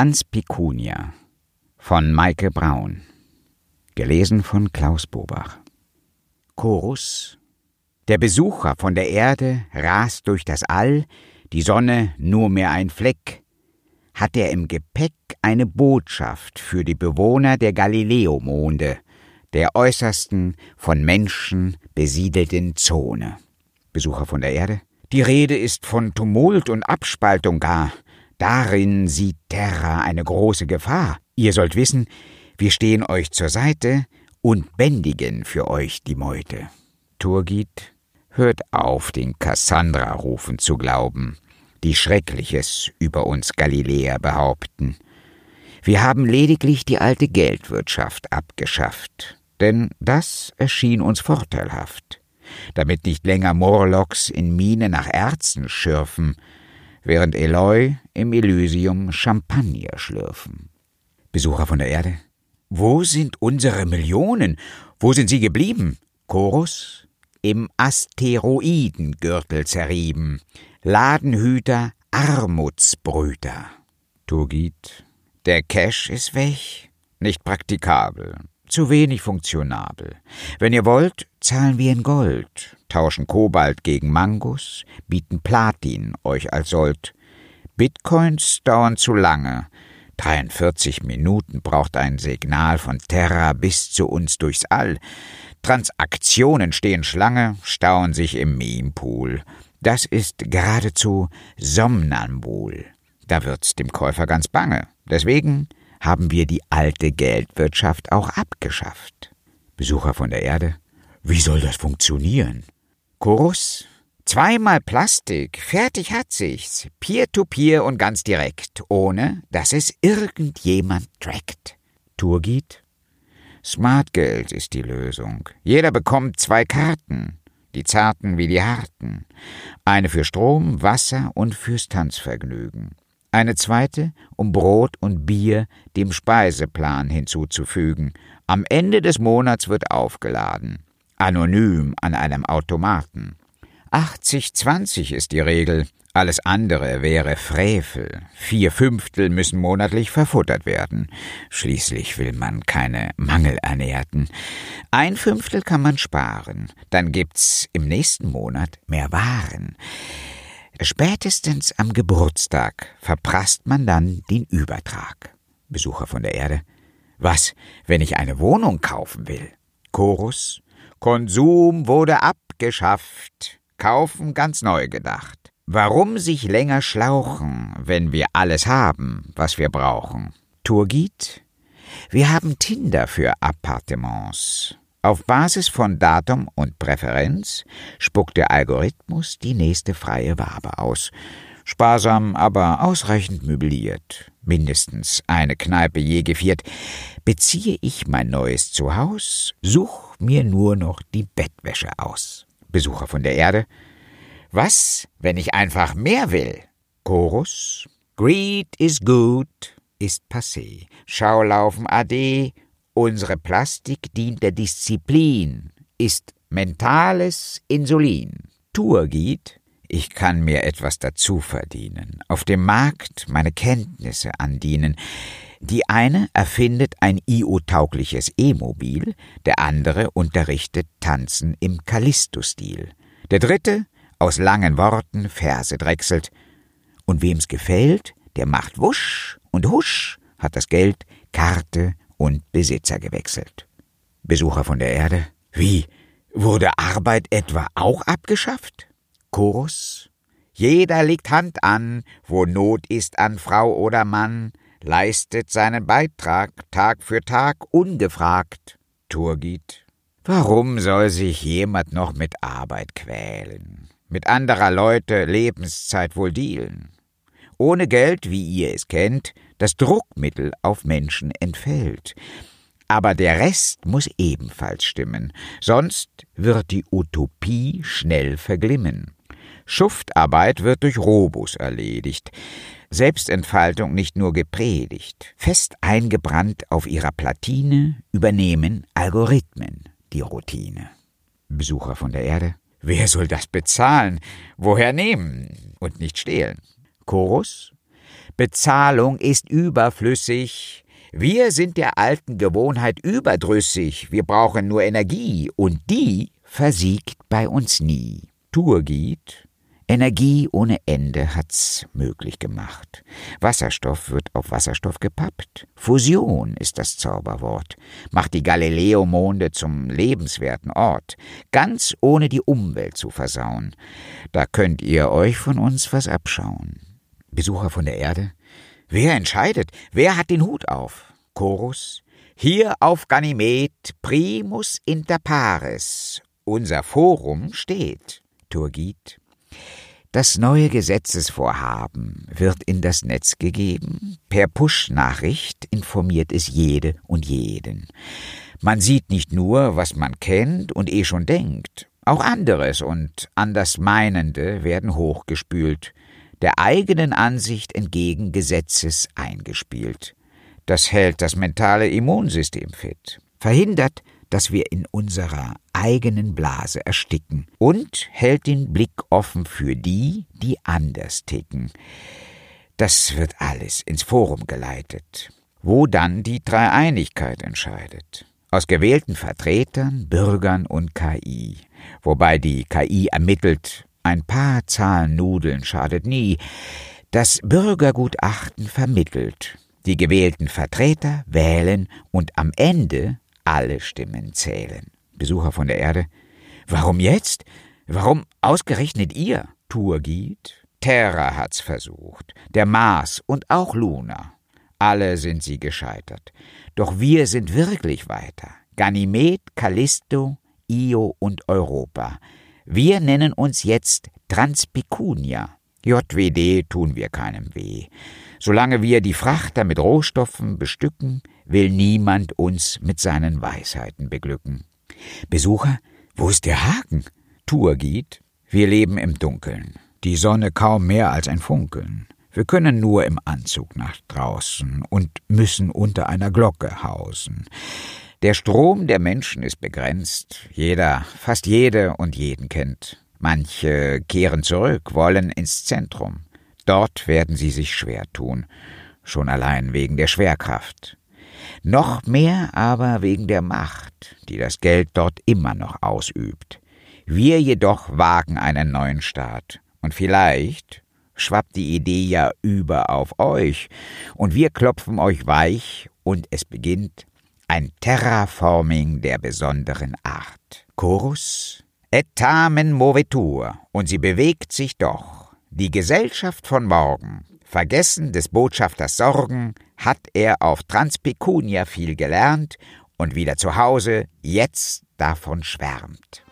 Transpecunia von Maike Braun. Gelesen von Klaus Bobach. Chorus. Der Besucher von der Erde rast durch das All, die Sonne nur mehr ein Fleck. Hat er im Gepäck eine Botschaft für die Bewohner der Galileo-Monde, der äußersten von Menschen besiedelten Zone. Besucher von der Erde? Die Rede ist von Tumult und Abspaltung gar. Darin sieht Terra eine große Gefahr. Ihr sollt wissen, wir stehen euch zur Seite und bändigen für euch die Meute. Turgid, hört auf, den Kassandra-Rufen zu glauben, die Schreckliches über uns Galiläer behaupten. Wir haben lediglich die alte Geldwirtschaft abgeschafft, denn das erschien uns vorteilhaft, damit nicht länger Morlocks in Mine nach Erzen schürfen, während Eloy im Elysium Champagner schlürfen. Besucher von der Erde? Wo sind unsere Millionen? Wo sind sie geblieben? Chorus? Im Asteroidengürtel zerrieben. Ladenhüter, Armutsbrüter. Turgid? Der Cash ist weg. Nicht praktikabel. Zu wenig funktionabel. Wenn ihr wollt, zahlen wir in Gold, tauschen Kobalt gegen Mangus, bieten Platin euch als Sold. Bitcoins dauern zu lange. 43 Minuten braucht ein Signal von Terra bis zu uns durchs All. Transaktionen stehen Schlange, stauen sich im Mempool. Das ist geradezu somnambul. Da wird's dem Käufer ganz bange. Deswegen haben wir die alte Geldwirtschaft auch abgeschafft. Besucher von der Erde? Wie soll das funktionieren? Chorus? Zweimal Plastik, fertig hat sich's, peer-to-peer -peer und ganz direkt, ohne dass es irgendjemand trackt. Turgid? Smartgeld ist die Lösung. Jeder bekommt zwei Karten, die zarten wie die harten. Eine für Strom, Wasser und fürs Tanzvergnügen. Eine zweite, um Brot und Bier dem Speiseplan hinzuzufügen. Am Ende des Monats wird aufgeladen. Anonym an einem Automaten. 80-20 ist die Regel. Alles andere wäre Frevel. Vier Fünftel müssen monatlich verfuttert werden. Schließlich will man keine Mangelernährten. Ein Fünftel kann man sparen. Dann gibt's im nächsten Monat mehr Waren. Spätestens am Geburtstag verprasst man dann den Übertrag. Besucher von der Erde. Was, wenn ich eine Wohnung kaufen will? Chorus. Konsum wurde abgeschafft. Kaufen ganz neu gedacht. Warum sich länger schlauchen, wenn wir alles haben, was wir brauchen? Turgid? Wir haben Tinder für Appartements. Auf Basis von Datum und Präferenz spuckt der Algorithmus die nächste freie Wabe aus. Sparsam, aber ausreichend möbliert. Mindestens eine Kneipe je geviert. Beziehe ich mein neues Zuhause, such mir nur noch die Bettwäsche aus. Besucher von der Erde. Was, wenn ich einfach mehr will? Chorus. Greed is good ist passé. Schaulaufen ade. Unsere Plastik dient der Disziplin, ist mentales Insulin. Turgid. Ich kann mir etwas dazu verdienen, auf dem Markt meine Kenntnisse andienen. Die eine erfindet ein IO-taugliches E-Mobil, der andere unterrichtet Tanzen im Callisto-Stil. Der dritte aus langen Worten Verse drechselt. Und wem's gefällt, der macht wusch und husch, hat das Geld, Karte und Besitzer gewechselt. Besucher von der Erde? Wie? Wurde Arbeit etwa auch abgeschafft? Chorus? Jeder legt Hand an, wo Not ist an Frau oder Mann, leistet seinen Beitrag Tag für Tag ungefragt. Turgid. Warum soll sich jemand noch mit Arbeit quälen? Mit anderer Leute Lebenszeit wohl dealen? Ohne Geld, wie ihr es kennt, das Druckmittel auf Menschen entfällt. Aber der Rest muss ebenfalls stimmen, sonst wird die Utopie schnell verglimmen. Schuftarbeit wird durch Robus erledigt. Selbstentfaltung nicht nur gepredigt, fest eingebrannt auf ihrer Platine übernehmen Algorithmen die Routine. Besucher von der Erde, wer soll das bezahlen? Woher nehmen und nicht stehlen? Chorus, Bezahlung ist überflüssig. Wir sind der alten Gewohnheit überdrüssig. Wir brauchen nur Energie und die versiegt bei uns nie. Turgid Energie ohne Ende hat's möglich gemacht. Wasserstoff wird auf Wasserstoff gepappt. Fusion ist das Zauberwort, macht die Galileo-Monde zum lebenswerten Ort, ganz ohne die Umwelt zu versauen. Da könnt ihr euch von uns was abschauen. Besucher von der Erde? Wer entscheidet? Wer hat den Hut auf? Chorus? Hier auf Ganymed primus inter pares. Unser Forum steht. Turgid? Das neue Gesetzesvorhaben wird in das Netz gegeben. Per Push-Nachricht informiert es jede und jeden. Man sieht nicht nur, was man kennt und eh schon denkt. Auch anderes und Andersmeinende werden hochgespült, der eigenen Ansicht entgegen Gesetzes eingespielt. Das hält das mentale Immunsystem fit, verhindert, dass wir in unserer eigenen Blase ersticken und hält den Blick offen für die, die anders ticken. Das wird alles ins Forum geleitet, wo dann die Dreieinigkeit entscheidet. Aus gewählten Vertretern, Bürgern und KI. Wobei die KI ermittelt, ein paar Zahlen Nudeln schadet nie. Das Bürgergutachten vermittelt. Die gewählten Vertreter wählen und am Ende alle Stimmen zählen. Besucher von der Erde. Warum jetzt? Warum ausgerechnet ihr? Turgid? Terra hat's versucht, der Mars und auch Luna. Alle sind sie gescheitert. Doch wir sind wirklich weiter. Ganymed, Callisto, Io und Europa. Wir nennen uns jetzt Transpicunia. JWD tun wir keinem weh. Solange wir die Frachter mit Rohstoffen bestücken, will niemand uns mit seinen Weisheiten beglücken. Besucher, wo ist der Haken? Turgid, wir leben im Dunkeln. Die Sonne kaum mehr als ein Funkeln. Wir können nur im Anzug nach draußen und müssen unter einer Glocke hausen. Der Strom der Menschen ist begrenzt. Jeder, fast jede und jeden kennt. Manche kehren zurück, wollen ins Zentrum. Dort werden sie sich schwer tun, schon allein wegen der Schwerkraft noch mehr aber wegen der Macht, die das Geld dort immer noch ausübt. Wir jedoch wagen einen neuen Staat, und vielleicht schwappt die Idee ja über auf euch, und wir klopfen euch weich, und es beginnt ein Terraforming der besonderen Art. Chorus Et tamen movetur, und sie bewegt sich doch. Die Gesellschaft von morgen, vergessen des Botschafters Sorgen, hat er auf Transpicunia viel gelernt und wieder zu Hause jetzt davon schwärmt.